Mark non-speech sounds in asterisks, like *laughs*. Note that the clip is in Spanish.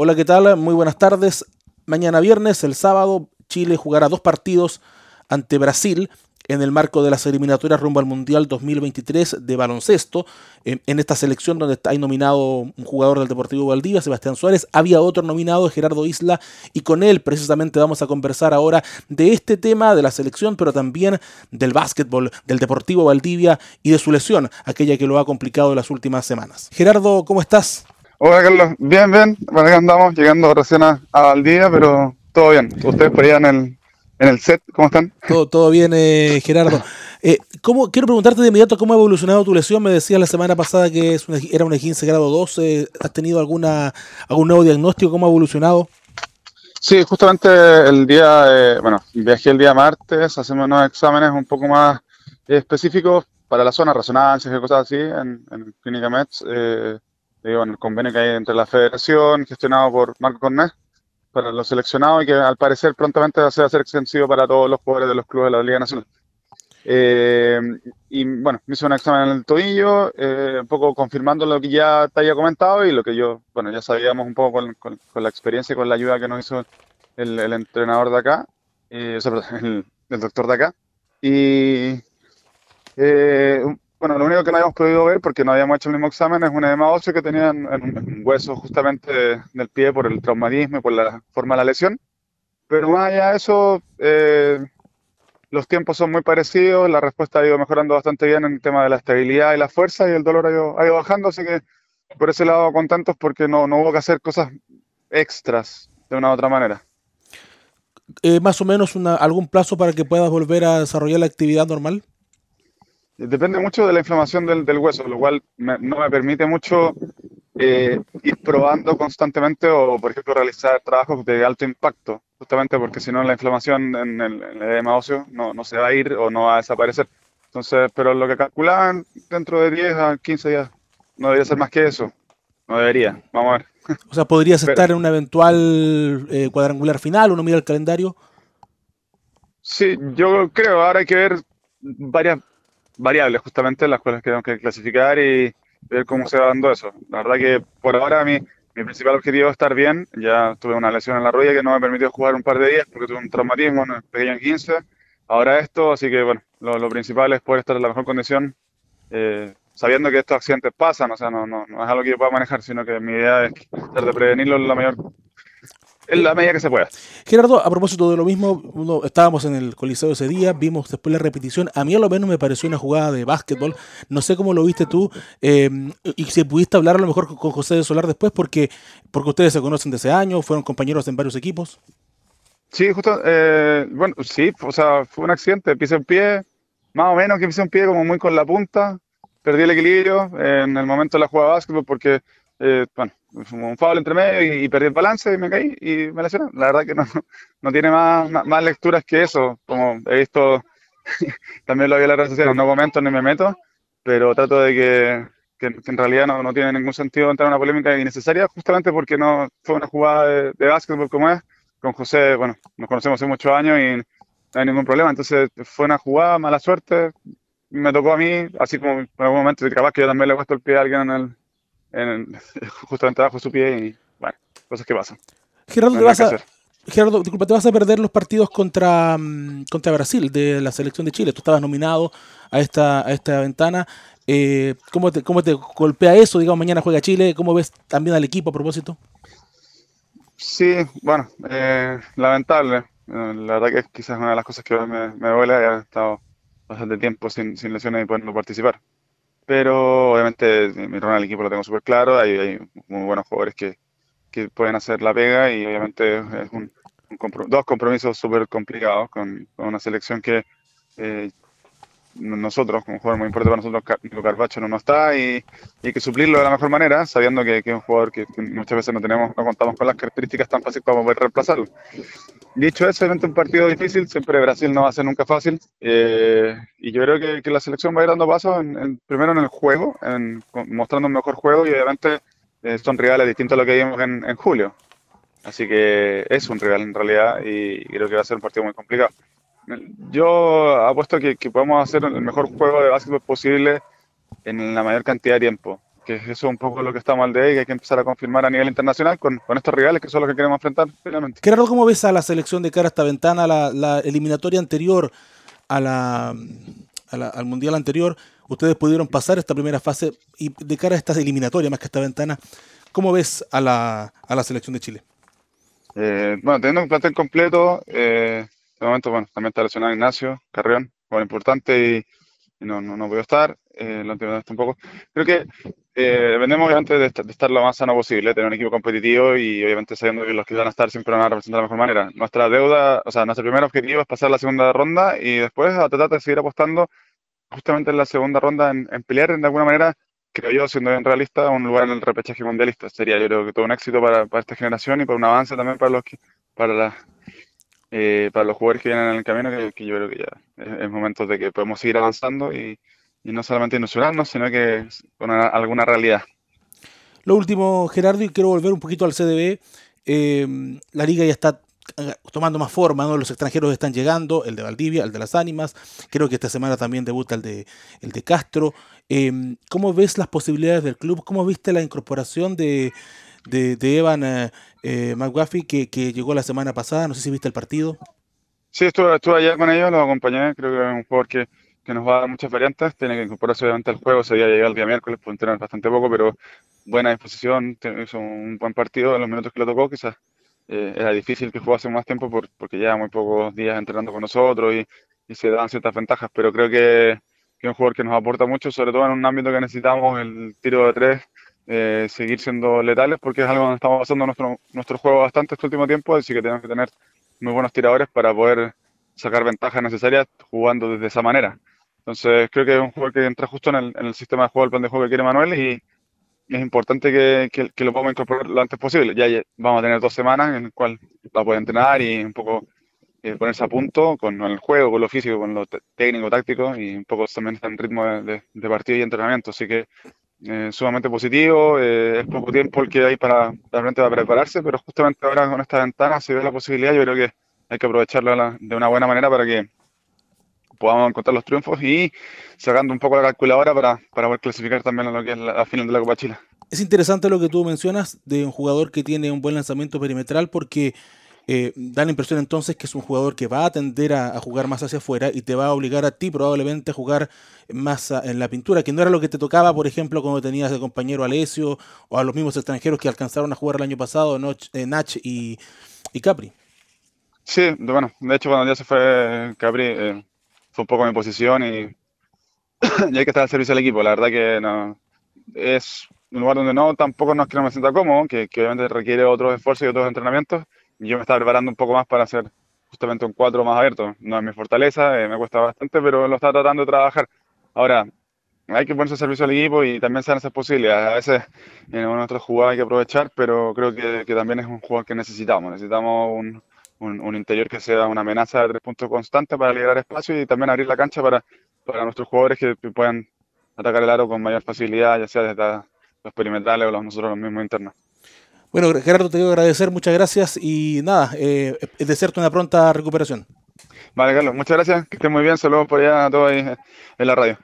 Hola, ¿qué tal? Muy buenas tardes. Mañana viernes, el sábado, Chile jugará dos partidos ante Brasil en el marco de las eliminatorias rumbo al Mundial 2023 de baloncesto. En esta selección donde hay nominado un jugador del Deportivo Valdivia, Sebastián Suárez, había otro nominado, Gerardo Isla, y con él precisamente vamos a conversar ahora de este tema de la selección, pero también del básquetbol, del Deportivo Valdivia y de su lesión, aquella que lo ha complicado en las últimas semanas. Gerardo, ¿cómo estás? Hola Carlos, bien, bien. Bueno, andamos llegando recién a, al día, pero todo bien. Ustedes por allá en el, en el set, ¿cómo están? Todo, todo bien, eh, Gerardo. Eh, ¿cómo, quiero preguntarte de inmediato cómo ha evolucionado tu lesión. Me decías la semana pasada que es una, era una 15 grado 12. ¿Has tenido alguna algún nuevo diagnóstico? ¿Cómo ha evolucionado? Sí, justamente el día, eh, bueno, viajé el día martes, hacemos unos exámenes un poco más específicos para la zona, resonancias y cosas así en, en Clínica Mets. Eh, digo, en el convenio que hay entre la federación, gestionado por Marco Cornés, para los seleccionados y que al parecer prontamente va a ser extensivo para todos los jugadores de los clubes de la Liga Nacional. Eh, y bueno, me hizo un examen en el tobillo, eh, un poco confirmando lo que ya te había comentado y lo que yo, bueno, ya sabíamos un poco con, con, la experiencia y con la ayuda que nos hizo el, el entrenador de acá, eh, o sea, *laughs* el, el, doctor de acá. Y eh, bueno, lo único que no habíamos podido ver, porque no habíamos hecho el mismo examen, es un edema óseo que tenía en, un hueso justamente del pie por el traumatismo y por la forma de la lesión. Pero más allá de eso, eh, los tiempos son muy parecidos, la respuesta ha ido mejorando bastante bien en el tema de la estabilidad y la fuerza y el dolor ha ido, ha ido bajando, así que por ese lado contentos porque no, no hubo que hacer cosas extras de una u otra manera. Eh, más o menos una, algún plazo para que puedas volver a desarrollar la actividad normal? Depende mucho de la inflamación del, del hueso, lo cual me, no me permite mucho eh, ir probando constantemente o, por ejemplo, realizar trabajos de alto impacto, justamente porque si no la inflamación en el, en el edema óseo no, no, se va a ir o no va a desaparecer. Entonces, pero lo que calculaban dentro de 10 a 15 días no debería ser más que eso. No debería, vamos a ver. O sea, podrías pero, estar en un eventual eh, cuadrangular final, uno mira el calendario. Sí, yo creo, ahora hay que ver varias variables justamente las cuales tenemos que clasificar y ver cómo se va dando eso. La verdad que por ahora mi, mi principal objetivo es estar bien. Ya tuve una lesión en la rodilla que no me permitió jugar un par de días porque tuve un traumatismo en el pequeño en 15. Ahora esto, así que bueno, lo, lo, principal es poder estar en la mejor condición, eh, sabiendo que estos accidentes pasan, o sea, no, no, no es algo que yo pueda manejar, sino que mi idea es tratar de prevenirlo la mayor en la medida que se pueda. Gerardo, a propósito de lo mismo, uno, estábamos en el Coliseo ese día, vimos después la repetición. A mí a lo menos me pareció una jugada de básquetbol. No sé cómo lo viste tú. Eh, y si pudiste hablar a lo mejor con, José de Solar después, porque, porque ustedes se conocen desde años, fueron compañeros en varios equipos. Sí, justo, eh, bueno, sí, o sea, fue un accidente, pisé un pie, más o menos que pisé un pie como muy con la punta, perdí el equilibrio en el momento de la jugada de básquetbol porque, eh, bueno, un foul entre medio y, y, perdí el balance y me caí y me lesioné. La verdad que no, *laughs* no tiene más, más, más lecturas que eso, como he visto, *laughs* también lo vi en las redes sociales, no comento ni me meto, pero trato de que, que, que en realidad no, no, tiene ningún sentido entrar en una polémica innecesaria, justamente porque no fue una jugada de, de básquetbol como es. Con José, bueno, nos conocemos hace muchos años y no hay ningún problema. Entonces fue una jugada, mala suerte, me tocó a mí, así como en algún momento, capaz que yo también le he puesto el pie a alguien en el, en, *laughs* justamente abajo de su pie y bueno, cosas que pasan. Gerardo, no te vas a, Gerardo, disculpa, te vas a perder los partidos contra, contra Brasil de la selección de Chile. Tú estabas nominado a esta, a esta ventana. Eh, ¿cómo, te, ¿Cómo te golpea eso? Digamos, mañana juega Chile. ¿Cómo ves también al equipo a propósito? Sí, bueno, eh, lamentable. La verdad que quizás una de las cosas que me, me duele haber estado bastante tiempo sin, sin lesiones y poder participar pero obviamente mi rol en equipo lo tengo súper claro, hay, hay, muy buenos jugadores que, que, pueden hacer la pega y obviamente es un, un dos compromisos súper complicados con, una selección que eh, nosotros, como jugador muy importante para nosotros, Nico Carvacho no, no está y, y, hay que suplirlo de la mejor manera, sabiendo que, es un jugador que, que, muchas veces no tenemos, no contamos con las características tan fáciles como poder reemplazarlo. Dicho eso, obviamente un partido difícil, siempre Brasil no va a ser nunca fácil. Eh, y yo creo que, que, la selección va a ir dando pasos, en, en, primero en el juego, en, mostrando un mejor juego y obviamente eh, son rivales distintos a lo que vimos en, en, julio. Así que es un rival en realidad y creo que va a ser un partido muy complicado. Yo apuesto que, que podemos hacer el mejor juego de básquetbol posible en la mayor cantidad de tiempo. Que eso es un poco lo que estamos al de y que hay que empezar a confirmar a nivel internacional con, con estos rivales que son los que queremos enfrentar finalmente. Gerardo, ¿cómo ves a la selección de cara a esta ventana, la, la eliminatoria anterior a la, al Mundial anterior? Ustedes pudieron pasar esta primera fase y de cara a esta eliminatoria, más que a esta ventana, ¿cómo ves a la, a la selección de Chile? Eh, bueno, teniendo un plantel completo, eh, de momento, bueno, también está lesionado Ignacio Carrión, muy importante y, no, no, no puedo estar, eh, lo entiendo un poco. Creo que eh, dependemos obviamente de, estar lo más sano posible, tener un equipo competitivo y obviamente sabiendo que los que van a estar siempre van a representar de la mejor manera. Nuestra deuda, o sea, nuestro primer objetivo es pasar la segunda ronda y después a tratar de seguir apostando justamente en la segunda ronda en, pelear de alguna manera, creo yo, siendo bien realista, un lugar en el repechaje mundialista. Sería yo creo que todo un éxito para, para esta generación y para un avance también para los que, para la, eh, para los jugadores que vienen en el camino, que, yo creo que ya es, momento de que podemos seguir avanzando y, no solamente ilusionarnos, sino que con alguna realidad. Lo último, Gerardo, y quiero volver un poquito al CDB. Eh, la liga ya está eh, tomando más forma, ¿no? los extranjeros están llegando, el de Valdivia, el de las Ánimas, creo que esta semana también debuta el de, el de Castro. ¿Cómo ves las posibilidades del club? ¿Cómo viste la incorporación de, de, Evan eh, eh McGuffey que, que, llegó la semana pasada. No sé si viste el partido. Sí, estuve, estuve allá con ellos, los acompañé. Creo que es un jugador que, que nos va a dar muchas variantes. Tiene que incorporarse obviamente al juego. Se había llegado el día miércoles, puede entrenar bastante poco, pero buena disposición. Hizo un buen partido en los minutos que le tocó. Quizás eh, era difícil que jugase más tiempo por, porque lleva muy pocos días entrenando con nosotros y, se dan ciertas ventajas. Pero creo que, que es un jugador que nos aporta mucho, sobre todo en un ámbito que necesitamos el tiro de tres eh, seguir siendo letales porque es algo donde estamos basando nuestro, nuestro juego bastante este último tiempo, así que tenemos que tener muy buenos tiradores para poder sacar ventajas necesarias jugando desde esa manera. Entonces creo que es un juego que entra justo en el, en el sistema de juego, el plan de juego que quiere Manuel y, es importante que, que, lo podamos incorporar lo antes posible. Ya, vamos a tener dos semanas en las cuales va a poder entrenar y un poco eh, ponerse a punto con el juego, con lo físico, con lo técnico, táctico y un poco también en ritmo de, de partido y entrenamiento. Así que eh, sumamente positivo. Eh, es poco tiempo el que hay para realmente para prepararse, pero justamente ahora con esta ventana se ve la posibilidad. Yo creo que hay que aprovecharla de una buena manera para que podamos encontrar los triunfos y sacando un poco la calculadora para, para poder clasificar también a lo que es la, final de la Copa Chile. Es interesante lo que tú mencionas de un jugador que tiene un buen lanzamiento perimetral porque eh, da la impresión entonces que es un jugador que va a tender a, jugar más hacia afuera y te va a obligar a ti probablemente a jugar más en la pintura, que no era lo que te tocaba, por ejemplo, cuando tenías de compañero Alessio o a los mismos extranjeros que alcanzaron a jugar el año pasado, eh, Nach y, Capri. Sí, bueno, de hecho cuando ya se fue Capri eh, fue un poco mi posición y, *coughs* y hay que estar al servicio del equipo. La verdad que no, es un lugar donde no tampoco nos queremos sentar cómodo, que, que obviamente requiere otros esfuerzos y otros entrenamientos yo me estaba preparando un poco más para hacer justamente un 4 más abierto. No es mi fortaleza, eh, me cuesta bastante, pero lo estaba tratando de trabajar. Ahora, hay que ponerse a servicio al equipo y también se dan esas posibilidades. A veces en de nuestros jugadores hay que aprovechar, pero creo que, que, también es un jugador que necesitamos. Necesitamos un, un, interior que sea una amenaza de tres puntos constante para liberar espacio y también abrir la cancha para, para nuestros jugadores que puedan atacar el aro con mayor facilidad, ya sea desde los perimetrales o los, nosotros los mismos internos. Bueno, Gerardo, te quiero agradecer, muchas gracias y nada, eh, desearte una pronta recuperación. Vale, Carlos, muchas gracias, que estés muy bien, saludos por allá a todos ahí en la radio.